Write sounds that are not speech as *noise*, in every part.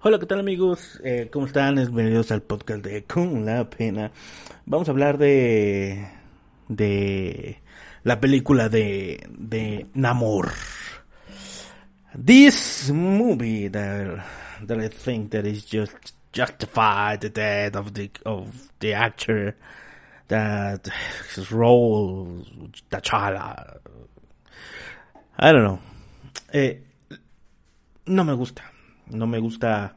Hola, ¿qué tal amigos? Eh, ¿Cómo están? Bienvenidos al podcast de Con la Pena. Vamos a hablar de de la película de de Namor. This movie that that I think that is just justified the death of the of the actor that his role T'Challa. I don't know. Eh, no me gusta no me gusta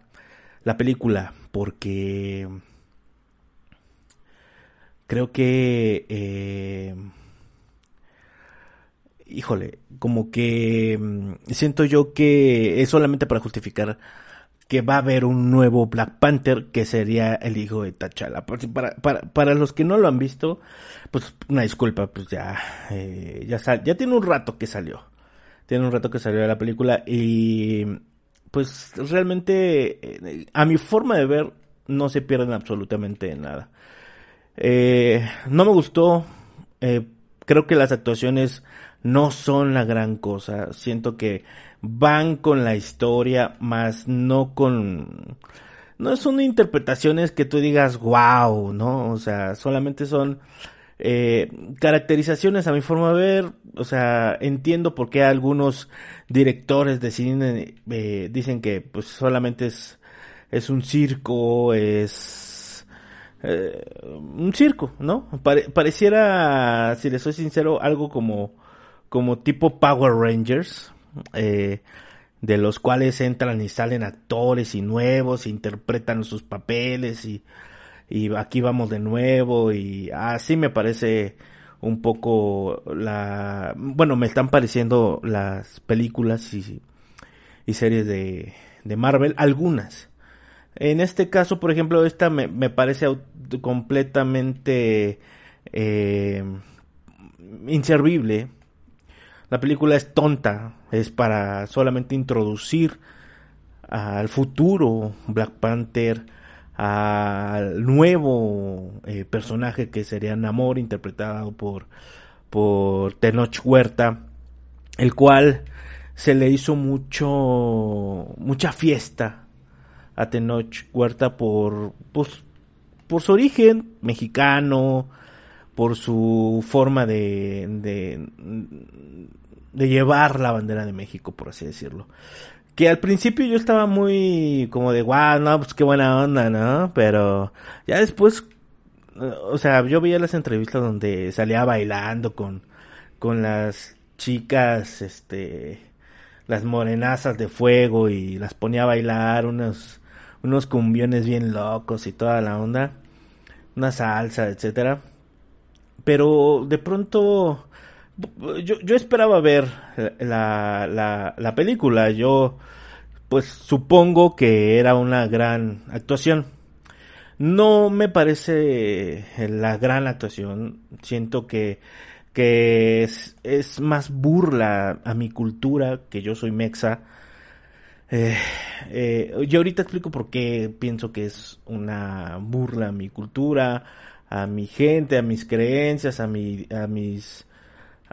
la película porque creo que eh, híjole como que mm, siento yo que es solamente para justificar que va a haber un nuevo Black Panther que sería el hijo de T'Challa. Para, para, para los que no lo han visto, pues una disculpa, pues ya, eh, ya, ya tiene un rato que salió. Tiene un rato que salió la película y pues realmente eh, a mi forma de ver no se pierden absolutamente nada. Eh, no me gustó, eh, creo que las actuaciones no son la gran cosa, siento que van con la historia, más no con... No son interpretaciones que tú digas, wow, ¿no? O sea, solamente son eh, caracterizaciones a mi forma de ver, o sea, entiendo por qué algunos directores de cine eh, dicen que pues solamente es, es un circo, es eh, un circo, ¿no? pareciera, si les soy sincero, algo como, como tipo Power Rangers, eh, de los cuales entran y salen actores y nuevos, interpretan sus papeles y y aquí vamos de nuevo y así me parece un poco la bueno me están pareciendo las películas y, y series de, de Marvel algunas. En este caso por ejemplo esta me, me parece completamente eh, inservible. La película es tonta es para solamente introducir al futuro Black Panther al nuevo eh, personaje que sería Namor, interpretado por, por Tenoch Huerta, el cual se le hizo mucho, mucha fiesta a Tenoch Huerta por, pues, por su origen mexicano, por su forma de, de, de llevar la bandera de México, por así decirlo que al principio yo estaba muy como de, wow, no, pues qué buena onda, ¿no? Pero ya después, o sea, yo veía las entrevistas donde salía bailando con, con las chicas, este, las morenazas de fuego y las ponía a bailar unos, unos cumbiones bien locos y toda la onda, una salsa, etcétera. Pero de pronto yo, yo esperaba ver la, la, la película. Yo, pues supongo que era una gran actuación. No me parece la gran actuación. Siento que, que es, es más burla a mi cultura, que yo soy mexa. Eh, eh, yo ahorita explico por qué pienso que es una burla a mi cultura, a mi gente, a mis creencias, a, mi, a mis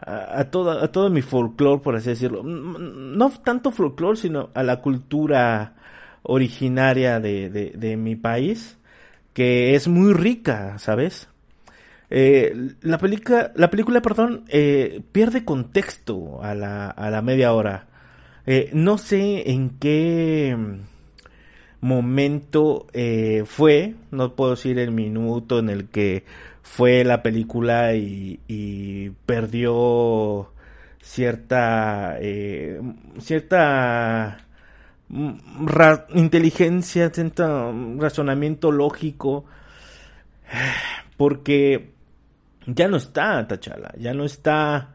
a, toda, a todo mi folclore, por así decirlo. No tanto folclore, sino a la cultura originaria de, de, mi país, que es muy rica, ¿sabes? Eh, la, película, la película, perdón, eh, pierde contexto a la, a la media hora. Eh, no sé en qué momento fue, no puedo decir el minuto en el que fue la película y, perdió cierta eh, cierta inteligencia, cierto razonamiento lógico, *sighs* porque ya no está Tachala, ya no está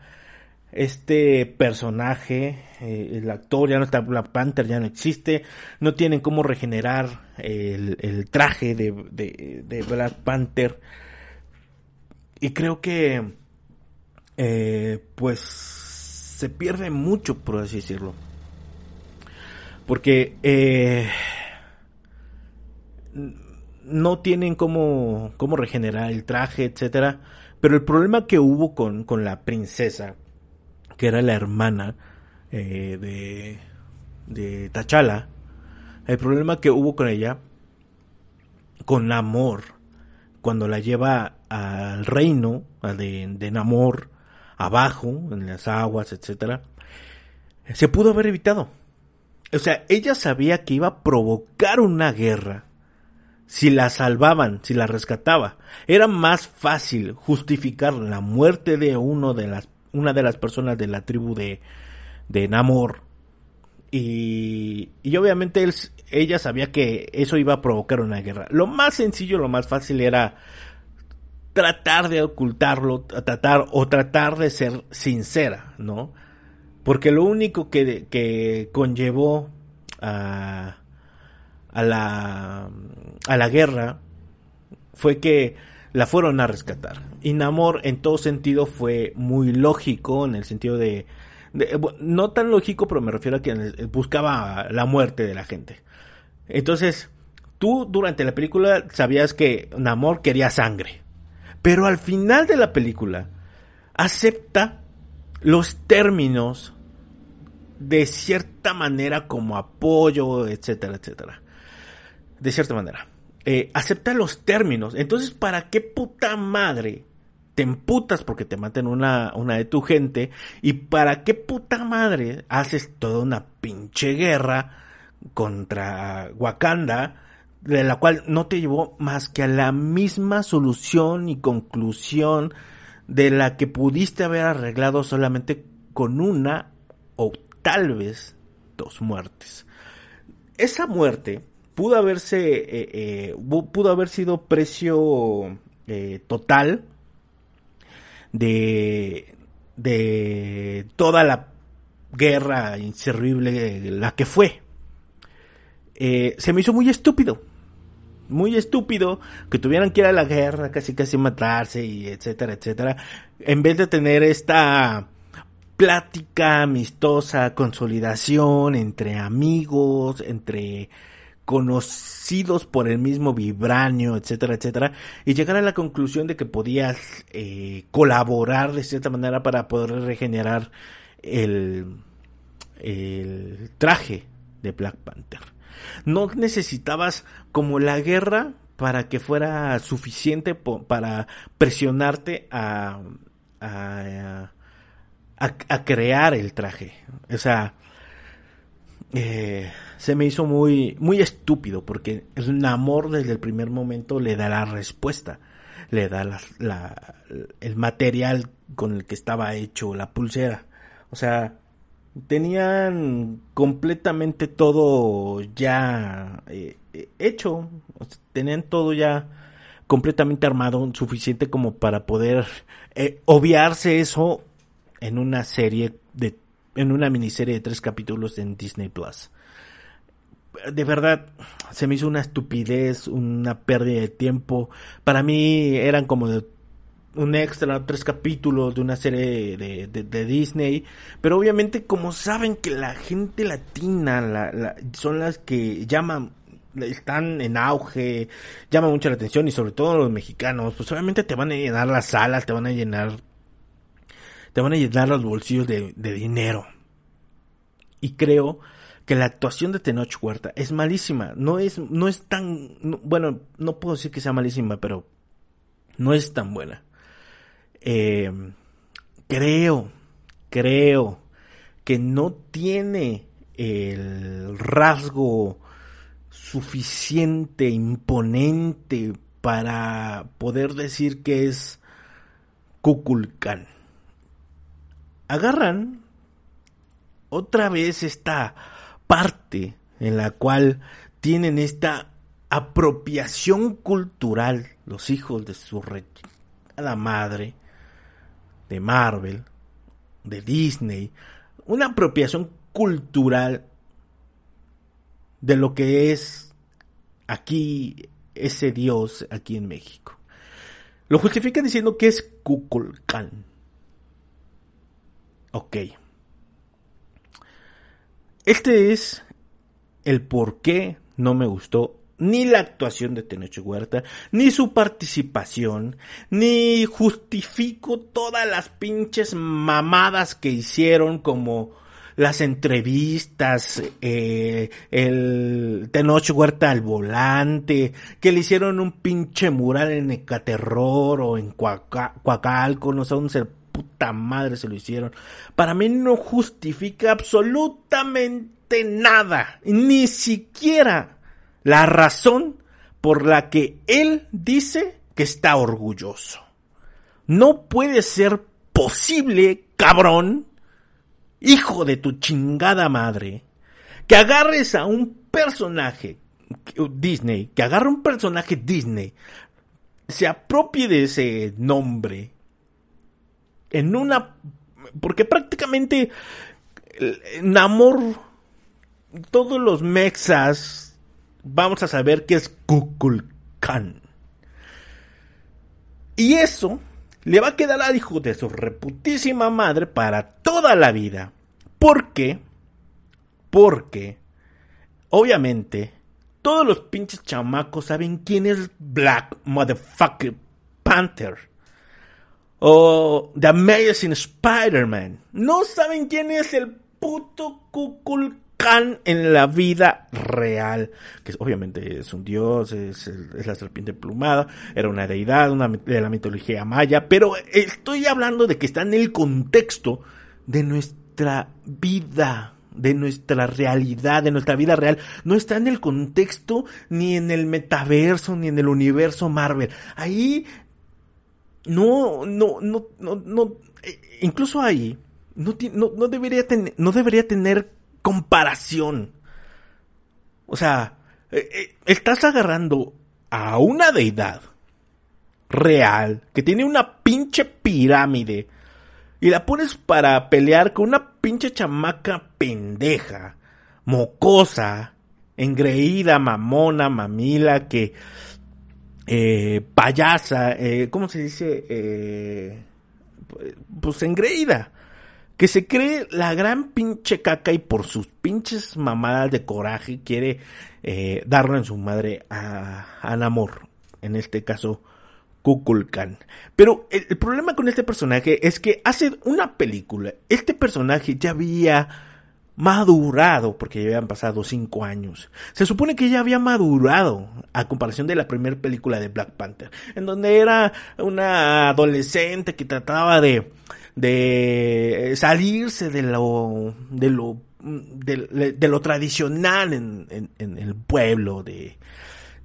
este personaje, eh, el actor ya no está, Black Panther ya no existe, no tienen cómo regenerar el, traje de, de, Black Panther. Y creo que, eh, pues, se pierde mucho, por así decirlo. Porque eh, no tienen cómo, cómo regenerar el traje, etcétera. Pero el problema que hubo con, con la princesa, que era la hermana eh, de, de Tachala, el problema que hubo con ella, con Namor, cuando la lleva al reino de, de Namor, abajo, en las aguas, etcétera, se pudo haber evitado. O sea, ella sabía que iba a provocar una guerra si la salvaban, si la rescataba. Era más fácil justificar la muerte de uno de las, una de las personas de la tribu de, de Namor. Y, y obviamente ella sabía que eso iba a provocar una guerra. Lo más sencillo, lo más fácil era tratar de ocultarlo, tratar o tratar de ser sincera, ¿no? Porque lo único que, que conllevó a, a, la, a la guerra fue que la fueron a rescatar. Y Namor en todo sentido fue muy lógico, en el sentido de, no tan lógico, pero me refiero a que buscaba la muerte de la gente. Entonces, tú durante la película sabías que Namor quería sangre. Pero al final de la película, acepta los términos de cierta manera como apoyo, etcétera, etcétera. De cierta manera. Eh, acepta los términos. Entonces, ¿para qué puta madre te emputas porque te maten una, una de tu gente? ¿Y para qué puta madre haces toda una pinche guerra contra Wakanda? de la cual no te llevó más que a la misma solución y conclusión de la que pudiste haber arreglado solamente con una o tal vez dos muertes. Esa muerte pudo haberse, eh, eh, pudo haber sido precio eh, total de, de toda la guerra inservible, la que fue. se me hizo muy estúpido, muy estúpido que tuvieran que ir a la guerra, casi casi matarse y etcétera, etcétera, en vez de tener esta plática amistosa, consolidación entre amigos, entre conocidos por el mismo vibranio, etcétera, etcétera, y llegar a la conclusión de que podías eh, colaborar de cierta manera para poder regenerar el, el traje de Black Panther. No necesitabas como la guerra para que fuera suficiente para presionarte a, a a, crear el traje. O sea, eh, se me hizo muy, muy estúpido porque el amor desde el primer momento le da la respuesta, le da la, el material con el que estaba hecho la pulsera. O sea, tenían completamente todo ya eh, hecho, tenían todo ya completamente armado, suficiente como para poder eh, obviarse eso en una serie de en una miniserie de tres capítulos en Disney Plus. De verdad, se me hizo una estupidez, una pérdida de tiempo. Para mí eran como de un extra, tres capítulos de una serie de, de, Disney. Pero obviamente como saben que la gente latina la, son las que llaman, están en auge, llaman mucho la atención y sobre todo los mexicanos, pues obviamente te van a llenar las salas, te van a llenar te van a llenar los bolsillos de, dinero. Y creo que la actuación de Tenoch Huerta es malísima. No es, no es tan, bueno, no puedo decir que sea malísima, pero no es tan buena. Eh, creo, creo que no tiene el rasgo suficiente, imponente para poder decir que es Kukulkan agarran otra vez esta parte en la cual tienen esta apropiación cultural los hijos de su la madre de Marvel de Disney, una apropiación cultural de lo que es aquí ese dios aquí en México. Lo justifican diciendo que es Kukulkan. Ok. Este es el por qué no me gustó ni la actuación de Tenoch Huerta, ni su participación, ni justifico todas las pinches mamadas que hicieron como las entrevistas, eh, el Tenoch Huerta al volante, que le hicieron un pinche mural en Ecaterror o en Coacalco, no sé dónde se puta madre se lo hicieron. Para mí no justifica absolutamente nada, ni siquiera la razón por la que él dice que está orgulloso. No puede ser posible, cabrón, hijo de tu chingada madre, que agarres a un personaje Disney, que agarre un personaje Disney, se apropie de ese nombre en una porque prácticamente Namor todos los mexas vamos a saber que es Kukulkan. Y eso le va a quedar al hijo de su reputísima madre para toda la vida. ¿Por qué? Porque, obviamente, todos los pinches chamacos saben quién es Black Motherfucker Panther. O The Amazing Spider-Man. No saben quién es el puto Kukul en la vida real, que obviamente es un dios, es, la serpiente plumada, era una deidad de la mitología maya, pero estoy hablando de que está en el contexto de nuestra vida, de nuestra realidad, de nuestra vida real, no está en el contexto ni en el metaverso ni en el universo Marvel. Ahí no, no, no, no, no, eh, incluso ahí no, no, no debería tener, no debería tener comparación. O sea, eh, eh, estás agarrando a una deidad real que tiene una pinche pirámide y la pones para pelear con una pinche chamaca pendeja, mocosa, engreída, mamona, mamila, que eh, payasa, eh, ¿cómo se dice? Eh, pues engreída que se cree la gran pinche caca y por sus pinches mamadas de coraje quiere eh, darlo en su madre a, a Namor, en este caso Kukulkan. Pero el, el, problema con este personaje es que hace una película, este personaje ya había madurado, porque ya habían pasado cinco años. Se supone que ya había madurado a comparación de la primera película de Black Panther, en donde era una adolescente que trataba de de salirse de lo de lo de, lo tradicional en, en, el pueblo de,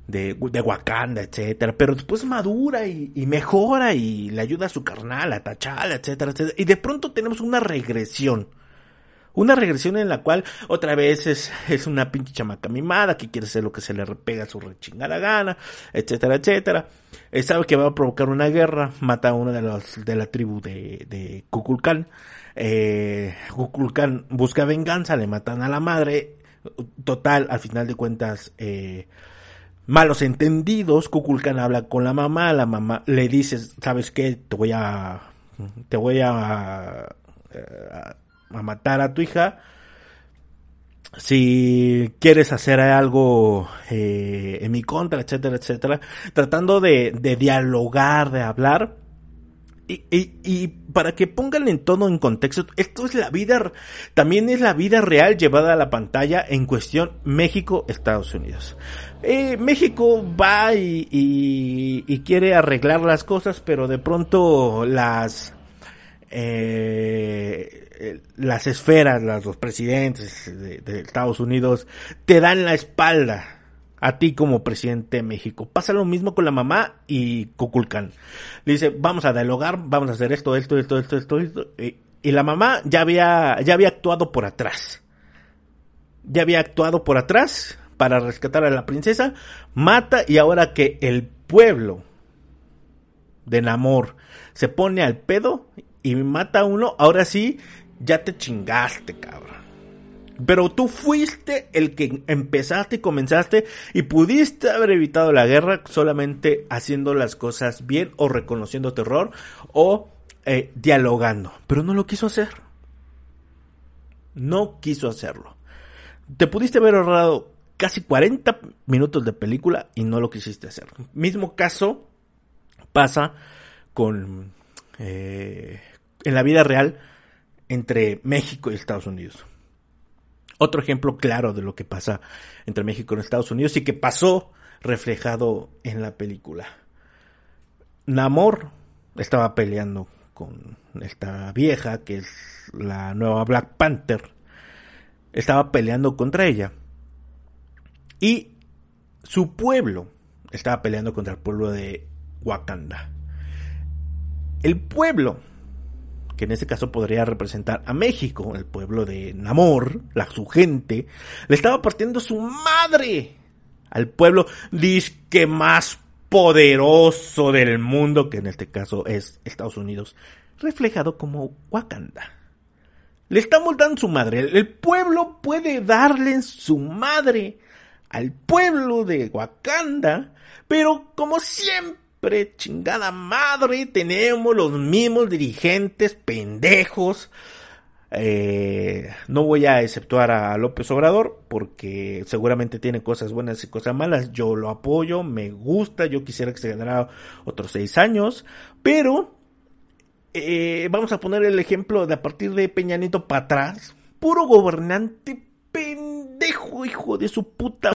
de, de, Wakanda, etcétera, pero después madura y, y, mejora y le ayuda a su carnal, a Tachala, etcétera, etcétera, y de pronto tenemos una regresión una regresión en la cual otra vez es, *laughs* es una pinche chamaca mimada que quiere hacer lo que se le repega a su rechingada gana, etcétera, etcétera. Sabe que va a provocar una guerra, mata a uno de los de la tribu de, de Kukulkan. Eh, Kukulkan busca venganza, le matan a la madre. Total, al final de cuentas, eh, malos entendidos. Kukulkan habla con la mamá, la mamá le dice, ¿sabes qué? Te voy a, te voy a, a eh, a matar a tu hija. Si quieres hacer algo eh, en mi contra, etcétera, etcétera, tratando de, de dialogar, de hablar, y, y, y, para que pongan en todo en contexto, esto es la vida, también es la vida real llevada a la pantalla en cuestión México-Estados Unidos. Eh, México va y, y, quiere arreglar las cosas, pero de pronto las eh, eh, las esferas, los presidentes de, Estados Unidos te dan la espalda a ti como presidente de México. Pasa lo mismo con la mamá y Kukulkan. Le dice, vamos a dialogar, vamos a hacer esto, esto, esto, esto, esto, esto. Y, la mamá ya había, ya había actuado por atrás. Ya había actuado por atrás para rescatar a la princesa. Mata y ahora que el pueblo de Namor se pone al pedo y mata a uno, ahora sí, ya te chingaste, cabrón. Pero tú fuiste el que empezaste y comenzaste y pudiste haber evitado la guerra solamente haciendo las cosas bien o reconociendo terror o eh, dialogando. Pero no lo quiso hacer. No quiso hacerlo. Te pudiste haber ahorrado casi 40 minutos de película y no lo quisiste hacer. Mismo caso pasa con eh, en la vida real entre México y Estados Unidos. Otro ejemplo claro de lo que pasa entre México y Estados Unidos y que pasó reflejado en la película. Namor estaba peleando con esta vieja que es la nueva Black Panther. Estaba peleando contra ella. Y su pueblo estaba peleando contra el pueblo de Wakanda. El pueblo que en este caso podría representar a México, el pueblo de Namor, la su gente, le estaba partiendo su madre al pueblo disque más poderoso del mundo, que en este caso es Estados Unidos, reflejado como Wakanda. Le estamos dando su madre. El pueblo puede darle su madre al pueblo de Wakanda, pero como siempre Pre chingada madre, tenemos los mismos dirigentes pendejos. Eh, no voy a exceptuar a López Obrador porque seguramente tiene cosas buenas y cosas malas. Yo lo apoyo, me gusta, yo quisiera que se ganara otros seis años, pero eh, vamos a poner el ejemplo de a partir de Peñanito para atrás. Puro gobernante pendejo, hijo de su puta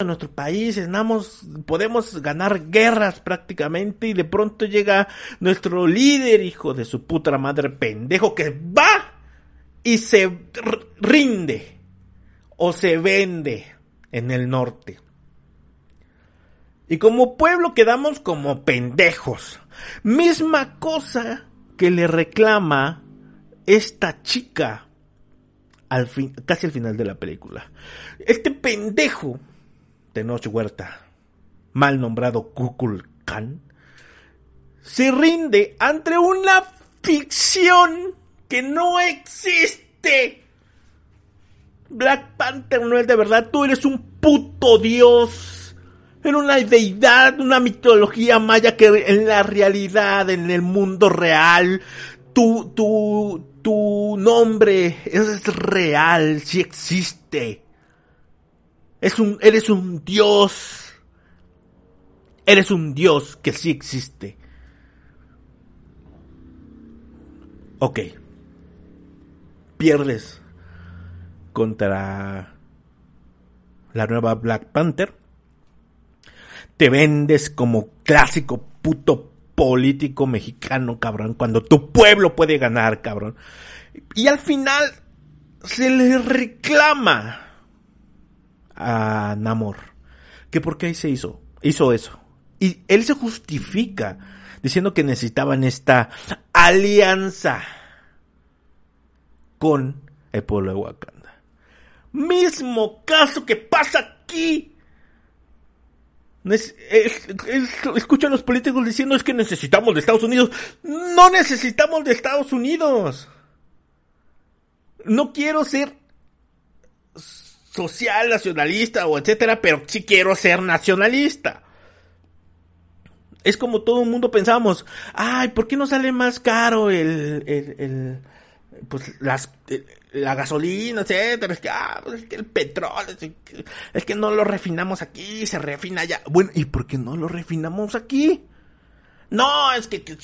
en nuestro país, podemos ganar guerras prácticamente y de pronto llega nuestro líder, hijo de su puta madre pendejo, que va y se rinde o se vende en el norte. Y como pueblo quedamos como pendejos. Misma cosa que le reclama esta chica al fin, casi al final de la película. Este pendejo Tenoch Huerta, mal nombrado Kukulkan, se rinde ante una ficción que no existe. Black Panther no es de verdad, tú eres un puto dios. Era una deidad, una mitología maya que en la realidad, en el mundo real, tu, tu, tu nombre es real, si existe. Es un, eres un Dios. Eres un Dios que sí existe. Ok. Pierdes contra la nueva Black Panther. Te vendes como clásico puto político mexicano, cabrón, cuando tu pueblo puede ganar, cabrón. Y al final se le reclama a Namor. Que por qué se hizo, hizo eso. Y él se justifica diciendo que necesitaban esta alianza con el pueblo de Wakanda. Mismo caso que pasa aquí. escucho a los políticos diciendo es que necesitamos de Estados Unidos. No necesitamos de Estados Unidos. No quiero ser social, nacionalista o etcétera, pero sí quiero ser nacionalista. Es como todo el mundo pensamos, ay, ¿por qué no sale más caro el, el, el pues las, la gasolina, etcétera? Es que, ah, pues el petróleo, es que, no lo refinamos aquí, se refina allá. Bueno, ¿y por qué no lo refinamos aquí? No, es que, que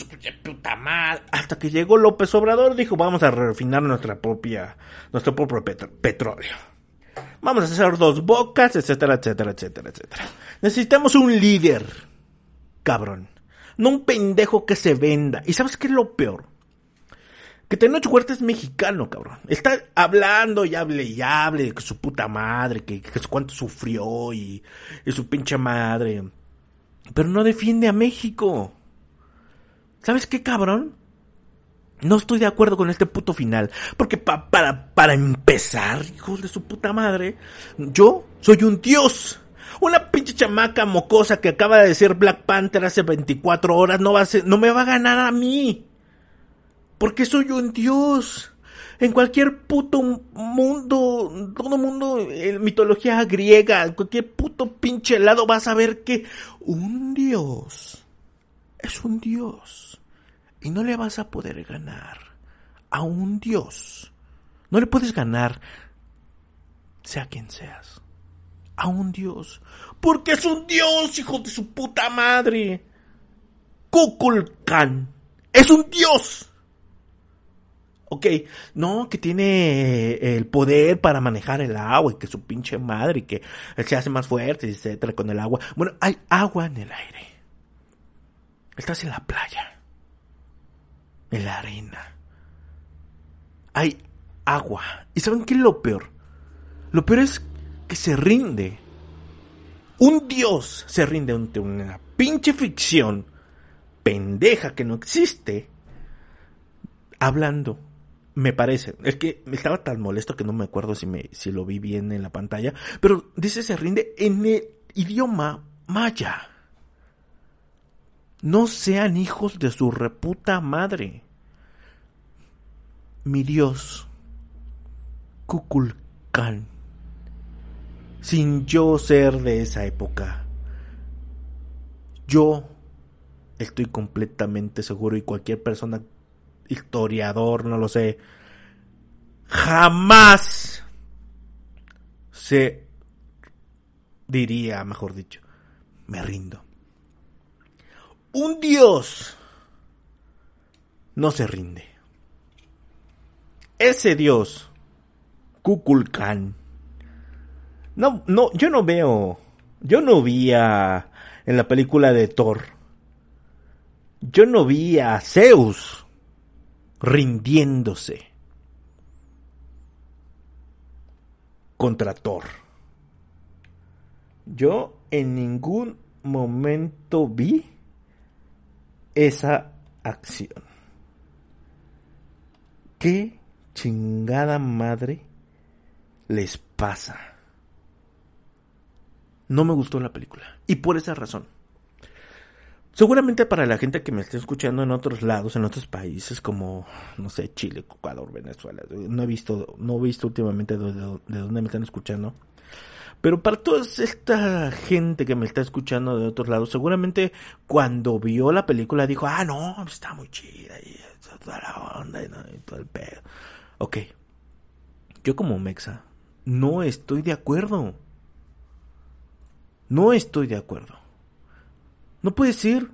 puta madre. Hasta que llegó López Obrador, dijo, vamos a refinar nuestra propia, nuestro propio petróleo vamos a hacer dos bocas, etcétera, etcétera, etcétera, etcétera. Necesitamos un líder, cabrón. No un pendejo que se venda. ¿Y sabes qué es lo peor? Que Tenoch Huerta es mexicano, cabrón. Está hablando y hable y hable de que su puta madre, que, que cuánto sufrió y, y su pinche madre. Pero no defiende a México. ¿Sabes qué, cabrón? No estoy de acuerdo con este puto final. Porque para, para empezar, hijos de su puta madre, yo soy un dios. Una pinche chamaca mocosa que acaba de ser Black Panther hace 24 horas no va a ser, no me va a ganar a mí. Porque soy un dios. En cualquier puto mundo, todo mundo, en mitología griega, en cualquier puto pinche lado vas a ver que un dios es un dios. Y no le vas a poder ganar a un dios. No le puedes ganar, sea quien seas, a un dios. Porque es un dios, hijo de su puta madre. Kukulkan es un dios. Ok, no, que tiene el poder para manejar el agua y que su pinche madre y que se hace más fuerte, etcétera, con el agua. Bueno, hay agua en el aire. Estás en la playa, en la arena. Hay agua. ¿Y saben qué es lo peor? Lo peor es que se rinde. Un dios se rinde ante una pinche ficción pendeja que no existe. Hablando me parece. Es que estaba tan molesto que no me acuerdo si, me, si lo vi bien en la pantalla. Pero dice se rinde en el idioma maya. No sean hijos de su reputa madre. Mi Dios, Kukulkan, sin yo ser de esa época, yo estoy completamente seguro y cualquier persona historiador, no lo sé, jamás se diría, mejor dicho, me rindo. Un dios no se rinde. Ese dios, Kukulkan, no, no, yo no veo, yo no vi a, en la película de Thor, yo no vi a Zeus rindiéndose contra Thor. Yo en ningún momento vi esa acción. ¿Qué chingada madre les pasa? No me gustó la película. Y por esa razón. Seguramente para la gente que me esté escuchando en otros lados, en otros países como, no sé, Chile, Ecuador, Venezuela, no he visto, no he visto últimamente de, dónde me están escuchando. Pero para toda esta gente que me está escuchando de otros lados, seguramente cuando vio la película dijo, ah, no, está muy chida y toda la onda y, todo el pedo. Ok. Yo como Mexa no estoy de acuerdo. No estoy de acuerdo. No puede ser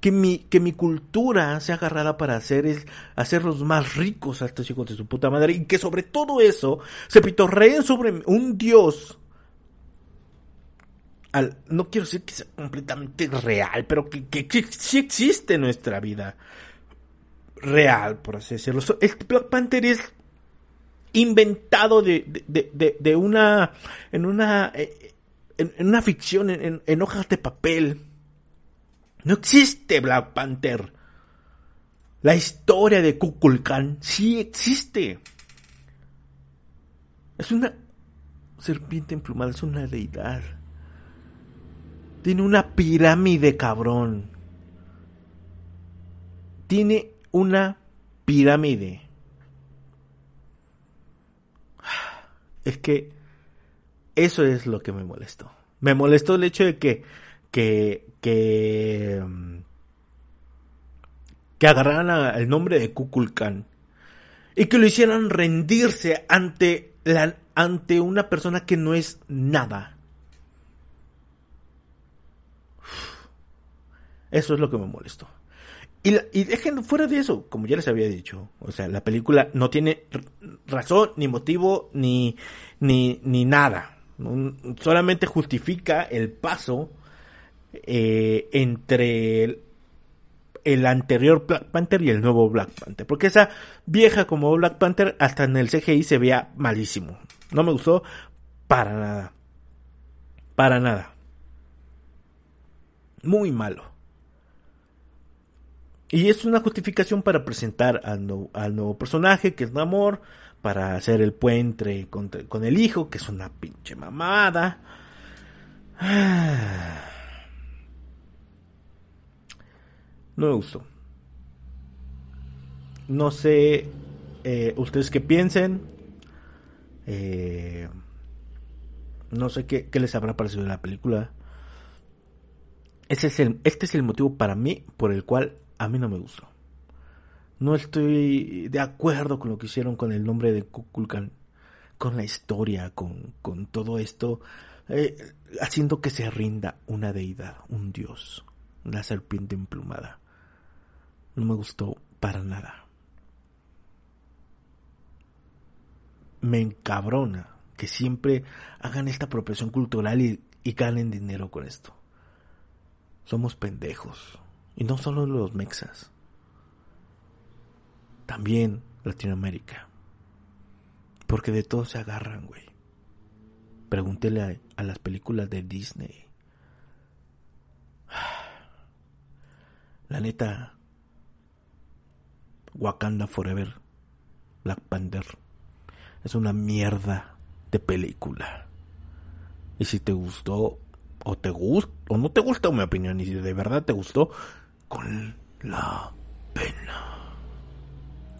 que mi, que mi cultura sea agarrada para hacer hacerlos más ricos a estos hijos de su puta madre y que sobre todo eso se pitorreen sobre un dios no quiero decir que sea completamente real, pero que, sí existe en nuestra vida real, por así decirlo. El Black Panther es inventado de, de, de, una en una eh, en, una ficción en, en hojas de papel no existe Black Panther. La historia de Kukulkan sí existe. Es una serpiente emplumada, es una deidad. Tiene una pirámide, cabrón. Tiene una pirámide. *sighs* Es que eso es lo que me molestó. Me molestó el hecho de que que, que, que agarraran el nombre de Kukulkan y que lo hicieran rendirse ante, la, ante una persona que no es nada. Eso es lo que me molestó. Y, y, dejen fuera de eso, como ya les había dicho, o sea, la película no tiene razón, ni motivo, ni, ni, ni nada. Solamente justifica el paso eh, entre el, anterior Black Panther y el nuevo Black Panther. Porque esa vieja como Black Panther hasta en el CGI se veía malísimo. No me gustó para nada. Para nada. Muy malo. Y es una justificación para presentar al, nuevo personaje, que es Namor, para hacer el puente con, con el hijo, que es una pinche mamada. *sighs* No me gustó. No sé eh, ustedes qué piensen. Eh, no sé qué, les habrá parecido de la película. Este es, el, este es el motivo para mí por el cual a mí no me gustó. No estoy de acuerdo con lo que hicieron con el nombre de Kukulkan, con la historia, con, con todo esto, eh, haciendo que se rinda una deidad, un dios, una serpiente emplumada. No me gustó para nada. Me encabrona que siempre hagan esta apropiación cultural y, y ganen dinero con esto. Somos pendejos. Y no solo los mexas. También Latinoamérica. Porque de todo se agarran, güey. Pregúntele a, las películas de Disney. *sighs* La neta, Wakanda Forever, Black Panther, es una mierda de película. Y si te gustó, o te gusta, o no te gusta mi opinión, y si de verdad te gustó, con la pena.